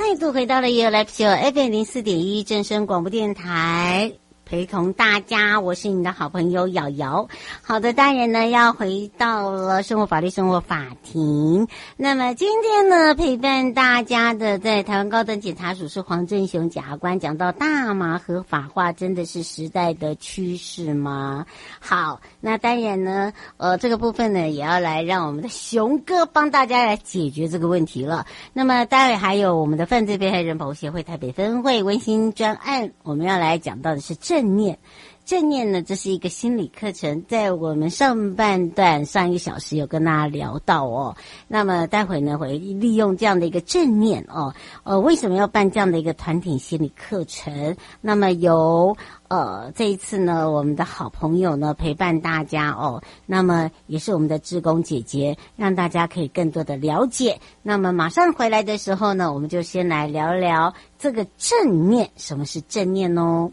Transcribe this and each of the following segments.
再度回到了 You Live Show FM 零四点一正声广播电台。陪同大家，我是你的好朋友瑶瑶。好的，当然呢要回到了生活法律生活法庭。那么今天呢，陪伴大家的在台湾高等检察署是黄正雄检察官，讲到大麻合法化真的是时代的趋势吗？好，那当然呢，呃，这个部分呢也要来让我们的雄哥帮大家来解决这个问题了。那么待会还有我们的犯罪被害人保护协会台北分会温馨专案，我们要来讲到的是这。正念，正念呢，这是一个心理课程，在我们上半段上一个小时有跟大家聊到哦。那么待会呢，会利用这样的一个正念哦，呃，为什么要办这样的一个团体心理课程？那么由呃这一次呢，我们的好朋友呢陪伴大家哦，那么也是我们的志工姐姐，让大家可以更多的了解。那么马上回来的时候呢，我们就先来聊聊这个正念，什么是正念哦？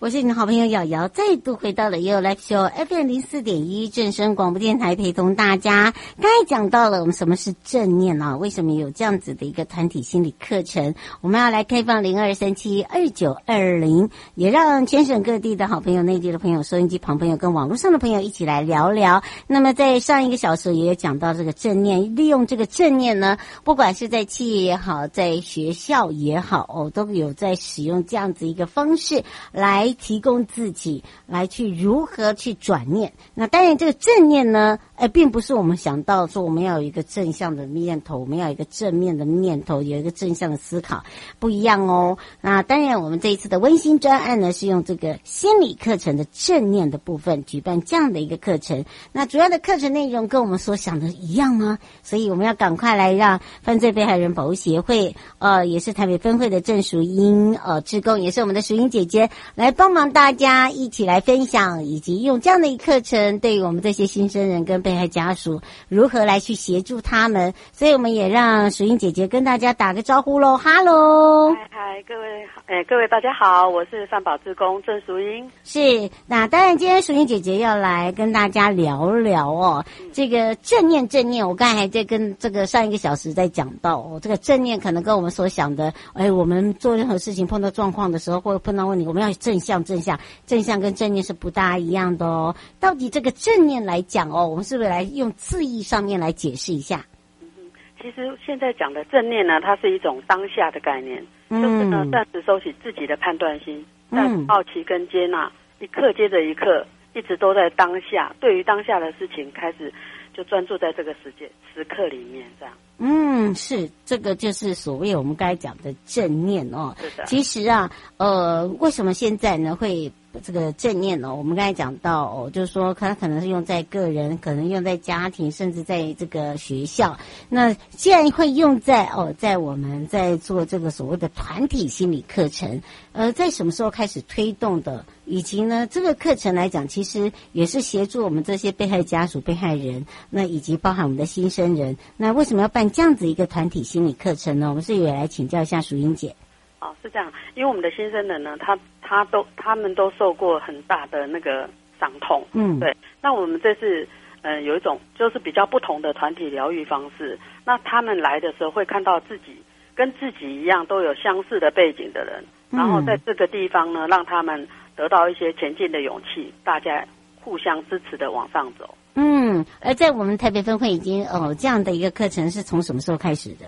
我是你的好朋友瑶瑶，再度回到了 You Live Show FM 零四点一正声广播电台，陪同大家。刚才讲到了我们什么是正念啊？为什么有这样子的一个团体心理课程？我们要来开放零二三七二九二零，也让全省各地的好朋友、内地的朋友、收音机旁朋友跟网络上的朋友一起来聊聊。那么在上一个小时也有讲到这个正念，利用这个正念呢，不管是在企业也好，在学校也好，哦，都有在使用这样子一个方式来。提供自己来去如何去转念，那当然这个正念呢，哎，并不是我们想到说我们要有一个正向的念头，我们要有一个正面的念头，有一个正向的思考，不一样哦。那当然，我们这一次的温馨专案呢，是用这个心理课程的正念的部分举办这样的一个课程。那主要的课程内容跟我们所想的一样吗？所以我们要赶快来让犯罪被害人保护协会，呃，也是台北分会的郑淑英，呃，志工也是我们的淑英姐姐来。帮忙大家一起来分享，以及用这样的一课程，对于我们这些新生人跟被害家属，如何来去协助他们。所以我们也让淑英姐姐跟大家打个招呼喽，哈喽，嗨嗨，各位，哎，各位大家好，我是范保志工郑淑英。是，那当然今天淑英姐姐要来跟大家聊聊哦，嗯、这个正念正念，我刚才还在跟这个上一个小时在讲到哦，这个正念可能跟我们所想的，哎，我们做任何事情碰到状况的时候，或者碰到问题，我们要正向。像正向，正向跟正念是不大一样的哦。到底这个正念来讲哦，我们是不是来用字义上面来解释一下？嗯，其实现在讲的正念呢，它是一种当下的概念，嗯、就是呢暂时收起自己的判断心，但好奇跟接纳，一刻接着一刻，一直都在当下，对于当下的事情开始就专注在这个时间时刻里面，这样。嗯，是这个就是所谓我们刚才讲的正念哦。是的。其实啊，呃，为什么现在呢会这个正念呢？我们刚才讲到哦，就是说它可能是用在个人，可能用在家庭，甚至在这个学校。那既然会用在哦，在我们在做这个所谓的团体心理课程，呃，在什么时候开始推动的？以及呢，这个课程来讲，其实也是协助我们这些被害家属、被害人，那以及包含我们的新生人。那为什么要办？这样子一个团体心理课程呢，我们是也来请教一下淑英姐。哦，是这样，因为我们的新生人呢，他他都他们都受过很大的那个伤痛，嗯，对。那我们这次嗯、呃、有一种就是比较不同的团体疗愈方式。那他们来的时候会看到自己跟自己一样都有相似的背景的人，然后在这个地方呢，让他们得到一些前进的勇气，大家互相支持的往上走。嗯，而在我们台北分会已经哦，这样的一个课程是从什么时候开始的？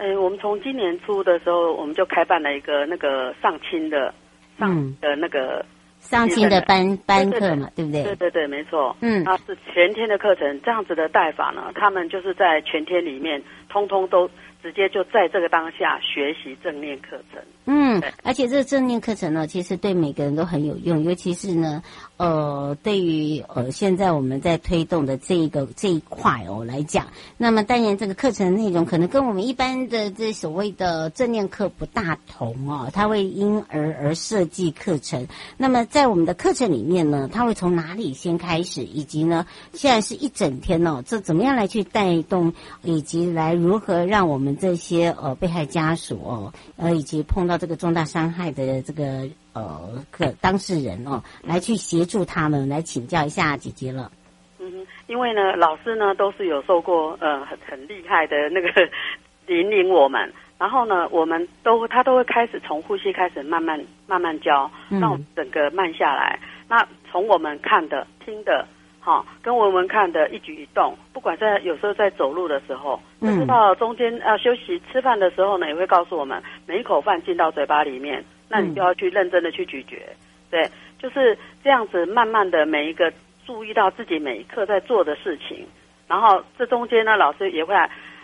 嗯、欸，我们从今年初的时候，我们就开办了一个那个上清的上的那个、嗯、上清的班班课嘛，对不对？对对对，没错。嗯，它是全天的课程，这样子的带法呢，他们就是在全天里面，通通都直接就在这个当下学习正念课程。嗯，而且这个正念课程呢，其实对每个人都很有用，尤其是呢，呃，对于呃现在我们在推动的这一个这一块哦来讲，那么当然这个课程内容可能跟我们一般的这所谓的正念课不大同哦，它会因而而设计课程。那么在我们的课程里面呢，它会从哪里先开始，以及呢，现在是一整天哦，这怎么样来去带动，以及来如何让我们这些呃被害家属哦，呃以及碰到这个重大伤害的这个呃可当事人哦，来去协助他们，来请教一下姐姐了。嗯，因为呢，老师呢都是有受过呃很很厉害的那个 引领我们，然后呢，我们都他都会开始从呼吸开始慢慢慢慢教，让我们整个慢下来。嗯、那从我们看的、听的。好，跟我们看的一举一动，不管在有时候在走路的时候，嗯，到中间呃休息吃饭的时候呢，也会告诉我们，每一口饭进到嘴巴里面，那你就要去认真的去咀嚼，对，就是这样子，慢慢的每一个注意到自己每一刻在做的事情，然后这中间呢，老师也会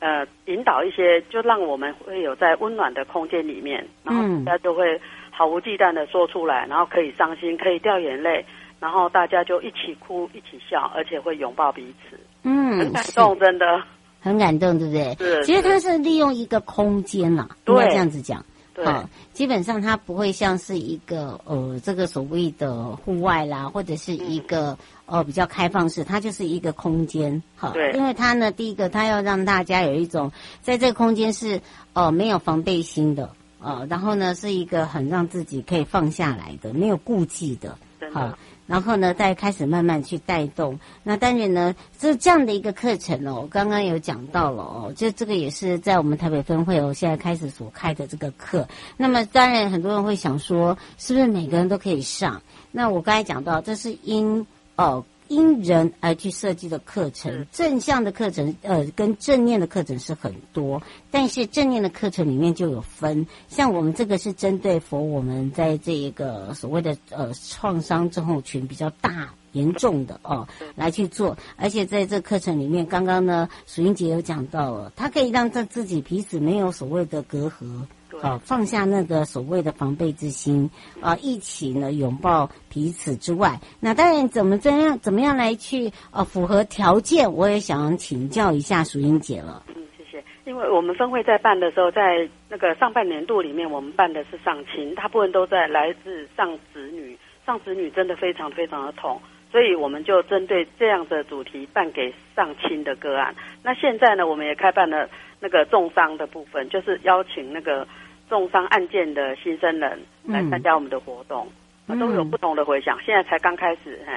呃引导一些，就让我们会有在温暖的空间里面，然后大家就会毫无忌惮的说出来，然后可以伤心，可以掉眼泪。然后大家就一起哭，一起笑，而且会拥抱彼此。嗯，很感动，真的很感动，对不对？是。其实他是利用一个空间啦，应该这样子讲。对。好，基本上它不会像是一个呃，这个所谓的户外啦，或者是一个呃比较开放式，它就是一个空间。哈。对。因为它呢，第一个，它要让大家有一种在这个空间是呃没有防备心的呃，然后呢是一个很让自己可以放下来的，没有顾忌的。好。然后呢，再开始慢慢去带动。那当然呢，这这样的一个课程哦，我刚刚有讲到了哦，就这个也是在我们台北分会哦，现在开始所开的这个课。那么当然，很多人会想说，是不是每个人都可以上？那我刚才讲到，这是因哦。因人而去设计的课程，正向的课程，呃，跟正念的课程是很多，但是正念的课程里面就有分，像我们这个是针对 for 我们在这一个所谓的呃创伤症候群比较大严重的哦来去做，而且在这课程里面，刚刚呢，淑英姐有讲到了，它可以让这自己彼此没有所谓的隔阂。好，放下那个所谓的防备之心啊，一起呢拥抱彼此之外，那当然怎么怎样怎么样来去呃符合条件，我也想请教一下淑英姐了。嗯，谢谢。因为我们分会在办的时候，在那个上半年度里面，我们办的是上亲，大部分都在来自上子女，上子女真的非常非常的痛，所以我们就针对这样的主题办给上亲的个案。那现在呢，我们也开办了那个重伤的部分，就是邀请那个。重伤案件的新生人来参加我们的活动，嗯、都有不同的回响。现在才刚开始，嘿。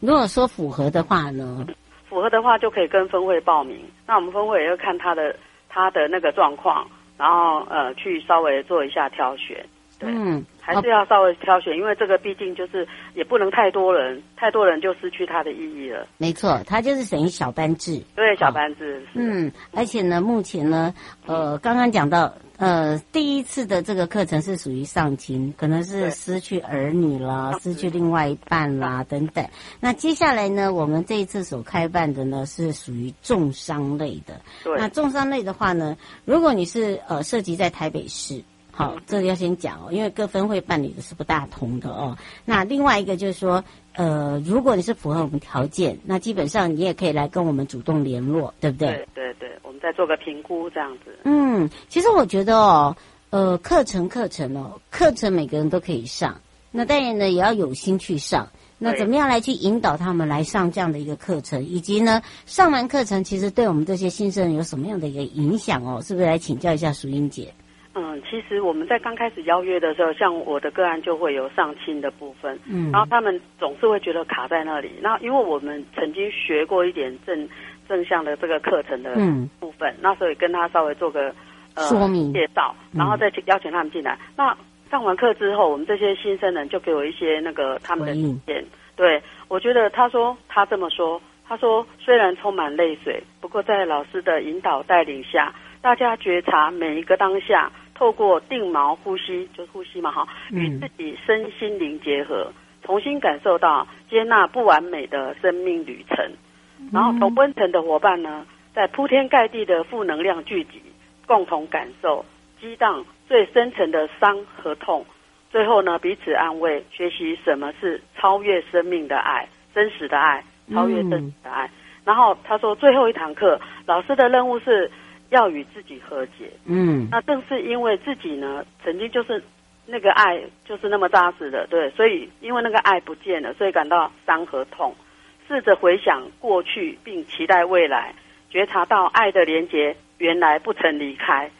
如果说符合的话呢？符合的话就可以跟分会报名。那我们分会也要看他的他的那个状况，然后呃去稍微做一下挑选。对，嗯，还是要稍微挑选，因为这个毕竟就是也不能太多人，太多人就失去它的意义了。没错，它就是属于小班制。对，小班制。嗯，而且呢，目前呢，呃，刚刚讲到。呃，第一次的这个课程是属于丧亲，可能是失去儿女啦，失去另外一半啦等等。那接下来呢，我们这一次所开办的呢是属于重伤类的。对。那重伤类的话呢，如果你是呃涉及在台北市，好，这个要先讲哦，因为各分会办理的是不大同的哦。那另外一个就是说。呃，如果你是符合我们条件，那基本上你也可以来跟我们主动联络，对不对？对对对，我们再做个评估这样子。嗯，其实我觉得哦，呃，课程课程哦，课程每个人都可以上，那当然呢也要有心去上。那怎么样来去引导他们来上这样的一个课程，以及呢上完课程其实对我们这些新生人有什么样的一个影响哦？是不是来请教一下淑英姐？嗯，其实我们在刚开始邀约的时候，像我的个案就会有上亲的部分，嗯，然后他们总是会觉得卡在那里。那因为我们曾经学过一点正正向的这个课程的部分，嗯、那所以跟他稍微做个呃说明介绍，然后再去邀请他们进来。嗯、那上完课之后，我们这些新生人就给我一些那个他们的意见。对，我觉得他说他这么说，他说虽然充满泪水，不过在老师的引导带领下，大家觉察每一个当下。透过定锚呼吸，就是呼吸嘛，哈，与自己身心灵结合，重新感受到接纳不完美的生命旅程。然后同温层的伙伴呢，在铺天盖地的负能量聚集，共同感受，激荡最深层的伤和痛，最后呢，彼此安慰，学习什么是超越生命的爱，真实的爱，超越真实的爱。嗯、然后他说，最后一堂课，老师的任务是要与自己和解。嗯，那正是因为自己呢，曾经就是那个爱就是那么扎实的，对，所以因为那个爱不见了，所以感到伤和痛。试着回想过去，并期待未来，觉察到爱的连结原来不曾离开。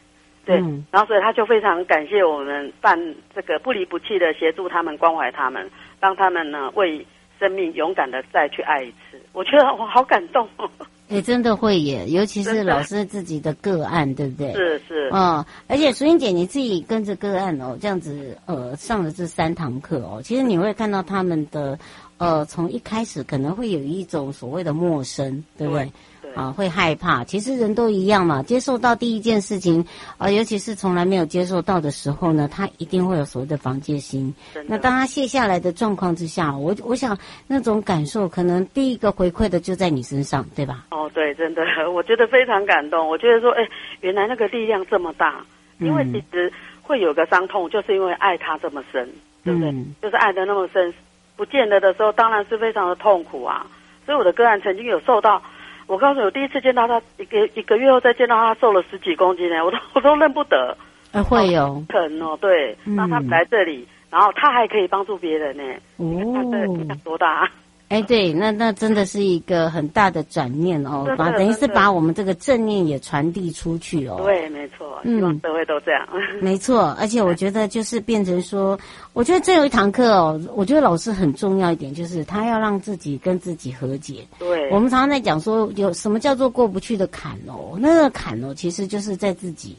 对，嗯、然后所以他就非常感谢我们办这个不离不弃的协助他们关怀他们，让他们呢为生命勇敢的再去爱一次。我觉得我好感动哦。也、欸、真的会耶，尤其是老师自己的个案，对不对？是是。嗯，而且淑英姐你自己跟着个案哦，这样子呃上了这三堂课哦，其实你会看到他们的呃从一开始可能会有一种所谓的陌生，对不对？对啊，会害怕。其实人都一样嘛，接受到第一件事情，啊、呃，尤其是从来没有接受到的时候呢，他一定会有所谓的防戒心。那当他卸下来的状况之下，我我想那种感受，可能第一个回馈的就在你身上，对吧？哦，对，真的，我觉得非常感动。我觉得说，哎，原来那个力量这么大，因为其实会有个伤痛，就是因为爱他这么深，对不对？嗯、就是爱的那么深，不见得的时候，当然是非常的痛苦啊。所以我的个案曾经有受到。我告诉你，我第一次见到他，一个一个月后再见到他，瘦了十几公斤呢，我都 我都认不得。呃，会有疼哦，对，那、嗯、他来这里，然后他还可以帮助别人呢。哦，他的力量多大？哎，对，那那真的是一个很大的转念哦，把等于是把我们这个正念也传递出去哦。对，没错，希望社会都这样。嗯、没错，而且我觉得就是变成说，我觉得这有一堂课哦，我觉得老师很重要一点，就是他要让自己跟自己和解。对，我们常常在讲说，有什么叫做过不去的坎哦？那个坎哦，其实就是在自己，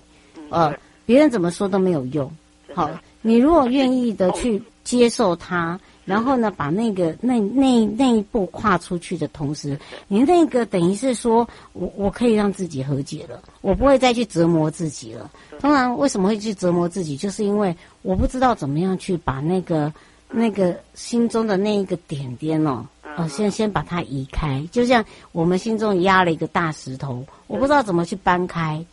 呃，别人怎么说都没有用。好，你如果愿意的去接受它。然后呢，把那个那那那一步跨出去的同时，你那个等于是说我我可以让自己和解了，我不会再去折磨自己了。当然，为什么会去折磨自己，就是因为我不知道怎么样去把那个那个心中的那一个点点哦，呃，先先把它移开，就像我们心中压了一个大石头，我不知道怎么去搬开。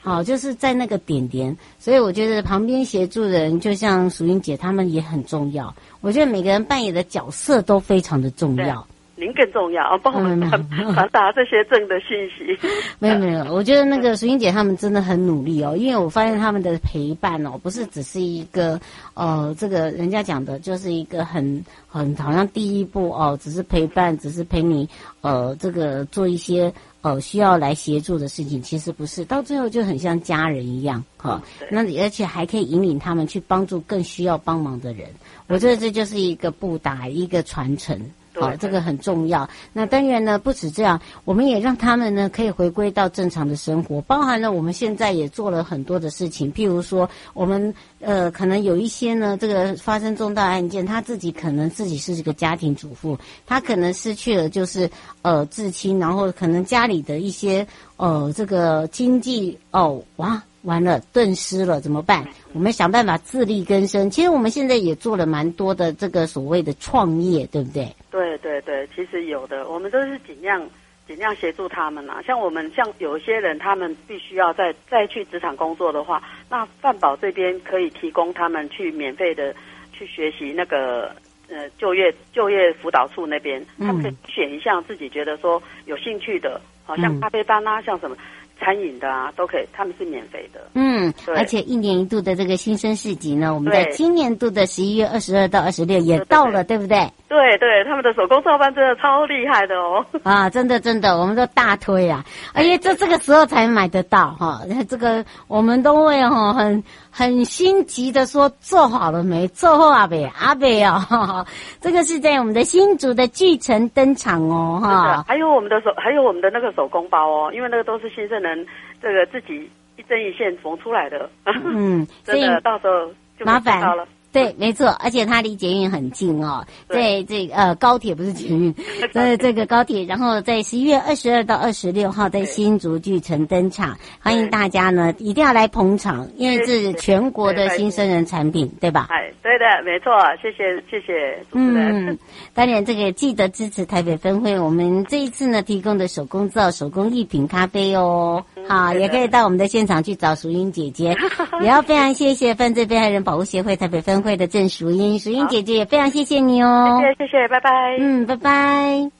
好，就是在那个点点，所以我觉得旁边协助人，就像淑英姐他们也很重要。我觉得每个人扮演的角色都非常的重要。您更重要，帮我们 传达这些正的信息。没有没有，我觉得那个淑英姐他们真的很努力哦，因为我发现他们的陪伴哦，不是只是一个呃，这个人家讲的就是一个很很好像第一步哦，只是陪伴，只是陪你呃，这个做一些呃需要来协助的事情，其实不是，到最后就很像家人一样哈。那而且还可以引领他们去帮助更需要帮忙的人，我觉得这就是一个布达，一个传承。好，这个很重要。那当然呢，不止这样，我们也让他们呢可以回归到正常的生活，包含了我们现在也做了很多的事情，譬如说，我们呃可能有一些呢，这个发生重大案件，他自己可能自己是一个家庭主妇，他可能失去了就是呃至亲，然后可能家里的一些呃这个经济哦哇。完了，顿失了怎么办？我们想办法自力更生。其实我们现在也做了蛮多的这个所谓的创业，对不对？对对对，其实有的，我们都是尽量尽量协助他们啦。像我们像有一些人，他们必须要再再去职场工作的话，那饭保这边可以提供他们去免费的去学习那个呃就业就业辅导处那边，他们可以选一项自己觉得说有兴趣的，好像咖啡班啊，像什么。餐饮的啊，都可以，他们是免费的。嗯，对而且一年一度的这个新生市集呢，我们在今年度的十一月二十二到二十六也到了，对不对？对对，他们的手工皂班真的超厉害的哦。啊，真的真的，我们都大推啊！而且这这个时候才买得到哈，这个我们都会哈很很心急的说做好了没？做好阿北阿北哦，这个是在我们的新竹的巨城登场哦哈。还有我们的手，还有我们的那个手工包哦，因为那个都是新生人这个自己一针一线缝出来的。嗯，真的到时候就麻烦到了。对，没错，而且它离捷运很近哦，在这个呃高铁不是捷运，在这个高铁，然后在十一月二十二到二十六号在新竹巨城登场，欢迎大家呢一定要来捧场，因为这是全国的新生人产品，对吧？哎，对的，没错，谢谢谢谢主持人。嗯，当然这个记得支持台北分会，我们这一次呢提供的手工皂、手工艺品咖啡哦。好，也可以到我们的现场去找淑英姐姐。也要非常谢谢犯罪被害人保护协会台北分会的郑淑英，淑英姐姐也非常谢谢你哦。谢谢谢谢，拜拜。嗯，拜拜。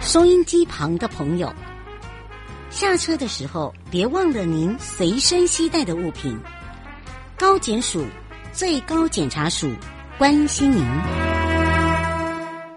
收音机旁的朋友，下车的时候别忘了您随身携带的物品。高检署最高检察署关心您。